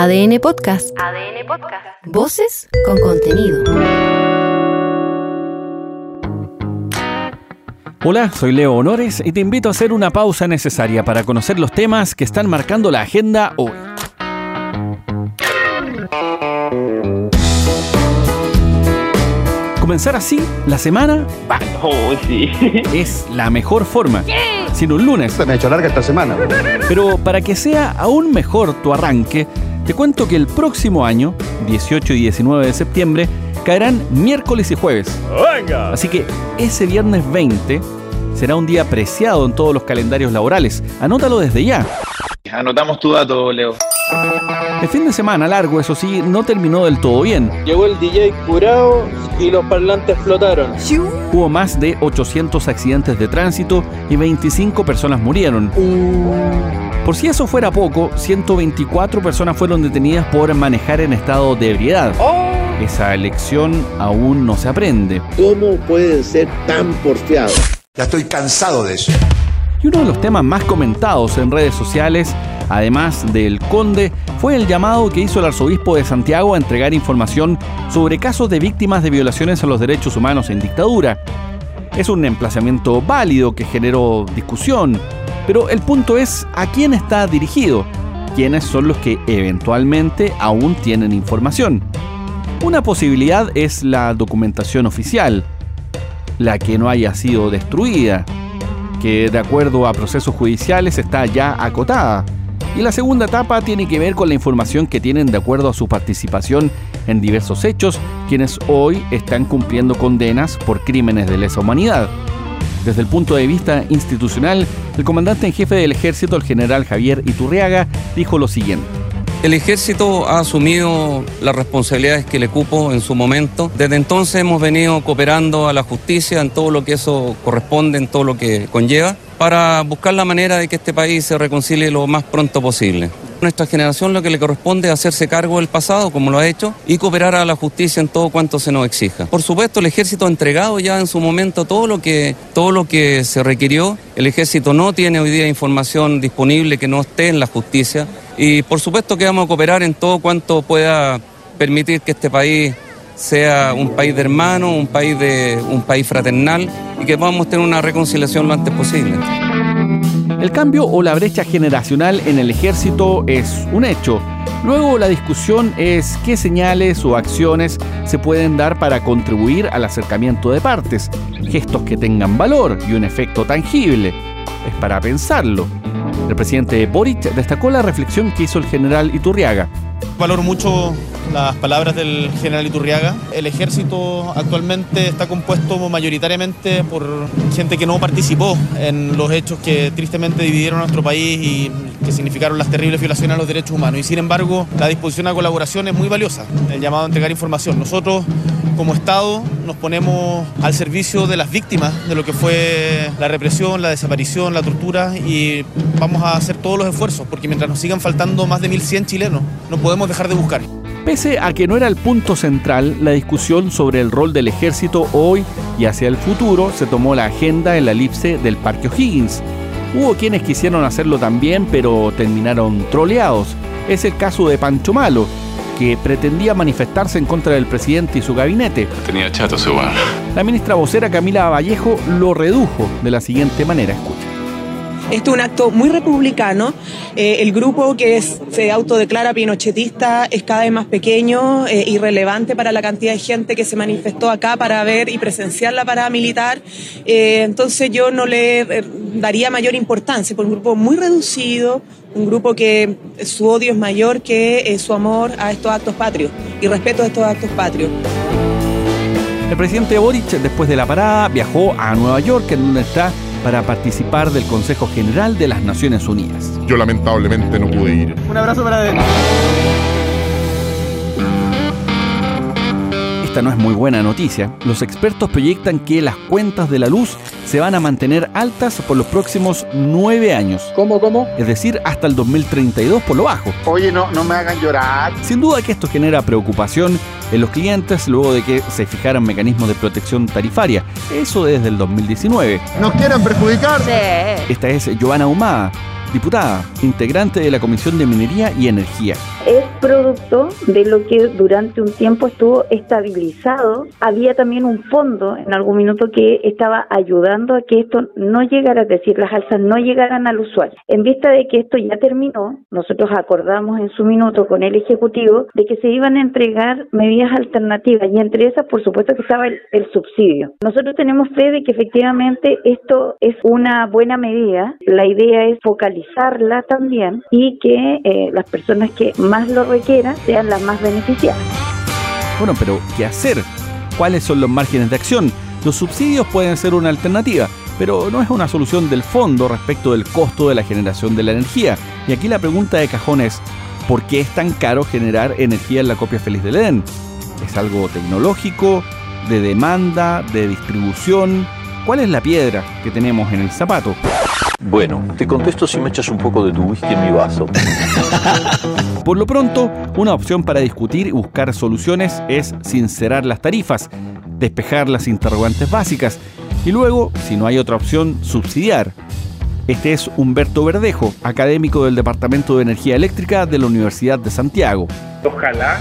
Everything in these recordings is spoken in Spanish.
ADN Podcast. ADN Podcast. Voces con contenido. Hola, soy Leo Honores y te invito a hacer una pausa necesaria para conocer los temas que están marcando la agenda hoy. Comenzar así la semana Oh, sí. es la mejor forma. Sin un lunes. Se me ha hecho larga esta semana. Pero para que sea aún mejor tu arranque, te cuento que el próximo año, 18 y 19 de septiembre, caerán miércoles y jueves. Venga. Así que ese viernes 20 será un día apreciado en todos los calendarios laborales. Anótalo desde ya. Anotamos tu dato, Leo. El fin de semana largo, eso sí, no terminó del todo bien. Llegó el DJ curado y los parlantes flotaron. Hubo más de 800 accidentes de tránsito y 25 personas murieron. Por si eso fuera poco, 124 personas fueron detenidas por manejar en estado de ebriedad. Esa lección aún no se aprende. ¿Cómo pueden ser tan porfiados? Ya estoy cansado de eso. Y uno de los temas más comentados en redes sociales, además del conde, fue el llamado que hizo el arzobispo de Santiago a entregar información sobre casos de víctimas de violaciones a los derechos humanos en dictadura. Es un emplazamiento válido que generó discusión, pero el punto es a quién está dirigido, quiénes son los que eventualmente aún tienen información. Una posibilidad es la documentación oficial, la que no haya sido destruida, que de acuerdo a procesos judiciales está ya acotada. Y la segunda etapa tiene que ver con la información que tienen de acuerdo a su participación en diversos hechos, quienes hoy están cumpliendo condenas por crímenes de lesa humanidad. Desde el punto de vista institucional, el comandante en jefe del ejército, el general Javier Iturriaga, dijo lo siguiente. El ejército ha asumido las responsabilidades que le cupo en su momento. Desde entonces hemos venido cooperando a la justicia en todo lo que eso corresponde, en todo lo que conlleva, para buscar la manera de que este país se reconcilie lo más pronto posible. Nuestra generación lo que le corresponde es hacerse cargo del pasado, como lo ha hecho, y cooperar a la justicia en todo cuanto se nos exija. Por supuesto, el ejército ha entregado ya en su momento todo lo que, todo lo que se requirió. El ejército no tiene hoy día información disponible que no esté en la justicia. Y por supuesto que vamos a cooperar en todo cuanto pueda permitir que este país sea un país de hermanos, un país de un país fraternal y que podamos tener una reconciliación lo antes posible. El cambio o la brecha generacional en el ejército es un hecho. Luego la discusión es qué señales o acciones se pueden dar para contribuir al acercamiento de partes, gestos que tengan valor y un efecto tangible. Es para pensarlo. El presidente Boric destacó la reflexión que hizo el general Iturriaga. Valoro mucho las palabras del general Iturriaga. El ejército actualmente está compuesto mayoritariamente por gente que no participó en los hechos que tristemente dividieron nuestro país y que significaron las terribles violaciones a los derechos humanos. Y sin embargo, la disposición a colaboración es muy valiosa, el llamado a entregar información. Nosotros, como Estado, nos ponemos al servicio de las víctimas de lo que fue la represión, la desaparición, la tortura y vamos a hacer todos los esfuerzos porque mientras nos sigan faltando más de 1.100 chilenos, no podemos dejar de buscar. Pese a que no era el punto central, la discusión sobre el rol del ejército hoy y hacia el futuro se tomó la agenda en la elipse del Parque O'Higgins. Hubo quienes quisieron hacerlo también, pero terminaron troleados. Es el caso de Pancho Malo, que pretendía manifestarse en contra del presidente y su gabinete. Tenía. La ministra vocera Camila Vallejo lo redujo de la siguiente manera. Este es un acto muy republicano. Eh, el grupo que se autodeclara pinochetista es cada vez más pequeño, eh, irrelevante para la cantidad de gente que se manifestó acá para ver y presenciar la parada militar. Eh, entonces yo no le daría mayor importancia, por un grupo muy reducido, un grupo que su odio es mayor que su amor a estos actos patrios y respeto a estos actos patrios. El presidente Boric, después de la parada, viajó a Nueva York, en donde está para participar del Consejo General de las Naciones Unidas. Yo lamentablemente no pude ir. Un abrazo para Esta no es muy buena noticia. Los expertos proyectan que las cuentas de la luz se van a mantener altas por los próximos nueve años. ¿Cómo, cómo? Es decir, hasta el 2032 por lo bajo. Oye, no, no me hagan llorar. Sin duda que esto genera preocupación en los clientes luego de que se fijaran mecanismos de protección tarifaria. Eso desde el 2019. ¿Nos quieren perjudicar? Esta es Giovanna Humada, diputada, integrante de la Comisión de Minería y Energía. Es producto de lo que durante un tiempo estuvo estabilizado. Había también un fondo en algún minuto que estaba ayudando a que esto no llegara, es decir, las alzas no llegaran al usuario. En vista de que esto ya terminó, nosotros acordamos en su minuto con el Ejecutivo de que se iban a entregar medidas alternativas y entre esas, por supuesto, que estaba el, subsidio. Nosotros tenemos fe de que efectivamente esto es una buena medida. La idea es focalizarla también y que eh, las personas que más lo requieran sean las más beneficiadas. Bueno, pero ¿qué hacer? ¿Cuáles son los márgenes de acción? Los subsidios pueden ser una alternativa, pero no es una solución del fondo respecto del costo de la generación de la energía. Y aquí la pregunta de cajón es, ¿por qué es tan caro generar energía en la copia feliz del Edén? ¿Es algo tecnológico, de demanda, de distribución? ¿Cuál es la piedra que tenemos en el zapato? Bueno, te contesto si me echas un poco de tu whisky en mi vaso. Por lo pronto, una opción para discutir y buscar soluciones es sincerar las tarifas, despejar las interrogantes básicas y luego, si no hay otra opción, subsidiar. Este es Humberto Verdejo, académico del Departamento de Energía Eléctrica de la Universidad de Santiago. Ojalá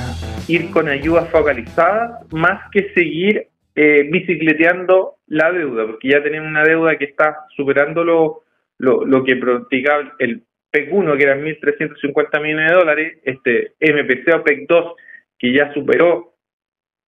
ir con ayudas focalizadas más que seguir eh, bicicleteando la deuda, porque ya tenemos una deuda que está superando lo, lo, que practicaba el PEC 1, que eran 1.350 millones de dólares, este MPC o PEC 2, que ya superó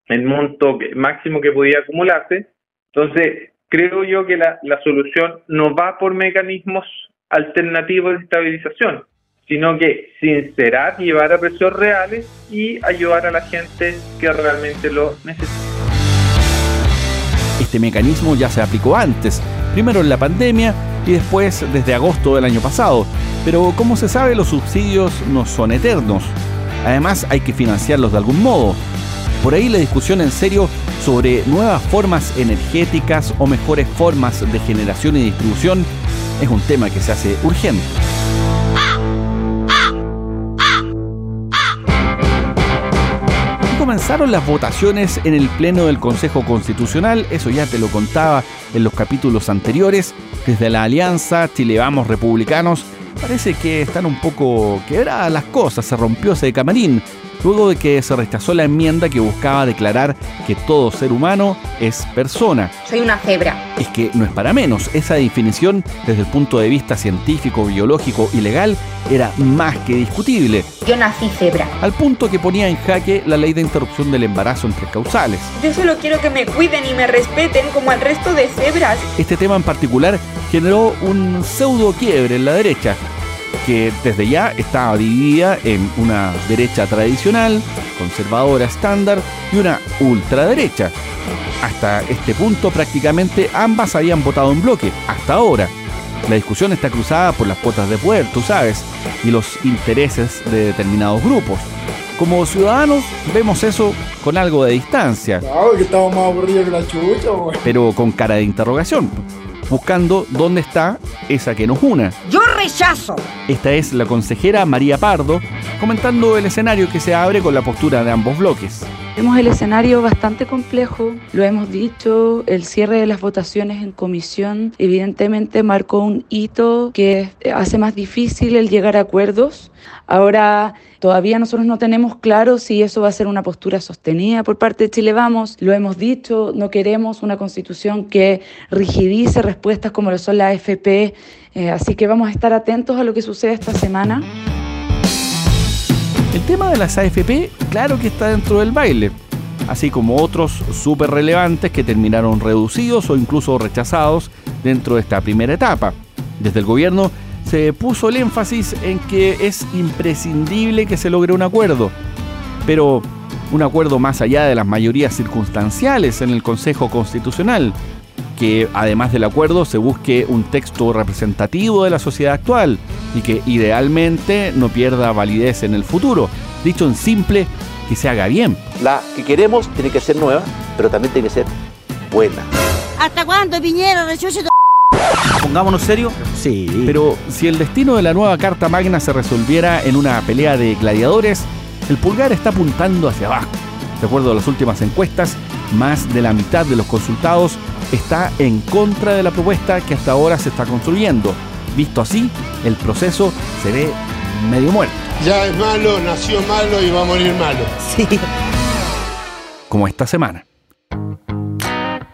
el monto máximo que podía acumularse. Entonces, creo yo que la, la solución no va por mecanismos alternativos de estabilización, sino que sincerar, llevar a precios reales y ayudar a la gente que realmente lo necesita. Este mecanismo ya se aplicó antes, primero en la pandemia y después desde agosto del año pasado, pero como se sabe los subsidios no son eternos. Además hay que financiarlos de algún modo. Por ahí la discusión en serio sobre nuevas formas energéticas o mejores formas de generación y distribución es un tema que se hace urgente. comenzaron las votaciones en el Pleno del Consejo Constitucional, eso ya te lo contaba en los capítulos anteriores, desde la Alianza Chile Vamos Republicanos, parece que están un poco quebradas las cosas, se rompió ese camarín, luego de que se rechazó la enmienda que buscaba declarar que todo ser humano es persona. Soy una cebra. Es que no es para menos, esa definición desde el punto de vista científico, biológico y legal era más que discutible. Yo nací cebra. Al punto que ponía en jaque la ley de interrupción del embarazo entre causales. Yo solo quiero que me cuiden y me respeten como al resto de cebras. Este tema en particular generó un pseudo quiebre en la derecha, que desde ya estaba dividida en una derecha tradicional, conservadora estándar y una ultraderecha. Hasta este punto prácticamente ambas habían votado en bloque, hasta ahora. La discusión está cruzada por las cuotas de poder, tú sabes, y los intereses de determinados grupos. Como ciudadanos vemos eso con algo de distancia. Claro, que estamos más aburridos que la chucha. Pero con cara de interrogación buscando dónde está esa que nos una. Yo rechazo. Esta es la consejera María Pardo comentando el escenario que se abre con la postura de ambos bloques. Vemos el escenario bastante complejo, lo hemos dicho, el cierre de las votaciones en comisión evidentemente marcó un hito que hace más difícil el llegar a acuerdos. Ahora todavía nosotros no tenemos claro si eso va a ser una postura sostenida por parte de Chile Vamos, lo hemos dicho, no queremos una constitución que rigidice respuestas como lo son la AFP, eh, así que vamos a estar atentos a lo que sucede esta semana. El tema de las AFP, claro que está dentro del baile, así como otros súper relevantes que terminaron reducidos o incluso rechazados dentro de esta primera etapa. Desde el gobierno se puso el énfasis en que es imprescindible que se logre un acuerdo, pero un acuerdo más allá de las mayorías circunstanciales en el Consejo Constitucional, que además del acuerdo se busque un texto representativo de la sociedad actual y que idealmente no pierda validez en el futuro. Dicho en simple, que se haga bien. La que queremos tiene que ser nueva, pero también tiene que ser buena. ¿Hasta cuándo, Piñera? Pongámonos serio, sí. Pero si el destino de la nueva Carta Magna se resolviera en una pelea de gladiadores, el pulgar está apuntando hacia abajo. De acuerdo a las últimas encuestas, más de la mitad de los consultados está en contra de la propuesta que hasta ahora se está construyendo. Visto así, el proceso se ve medio muerto. Ya es malo, nació malo y va a morir malo. Sí. Como esta semana.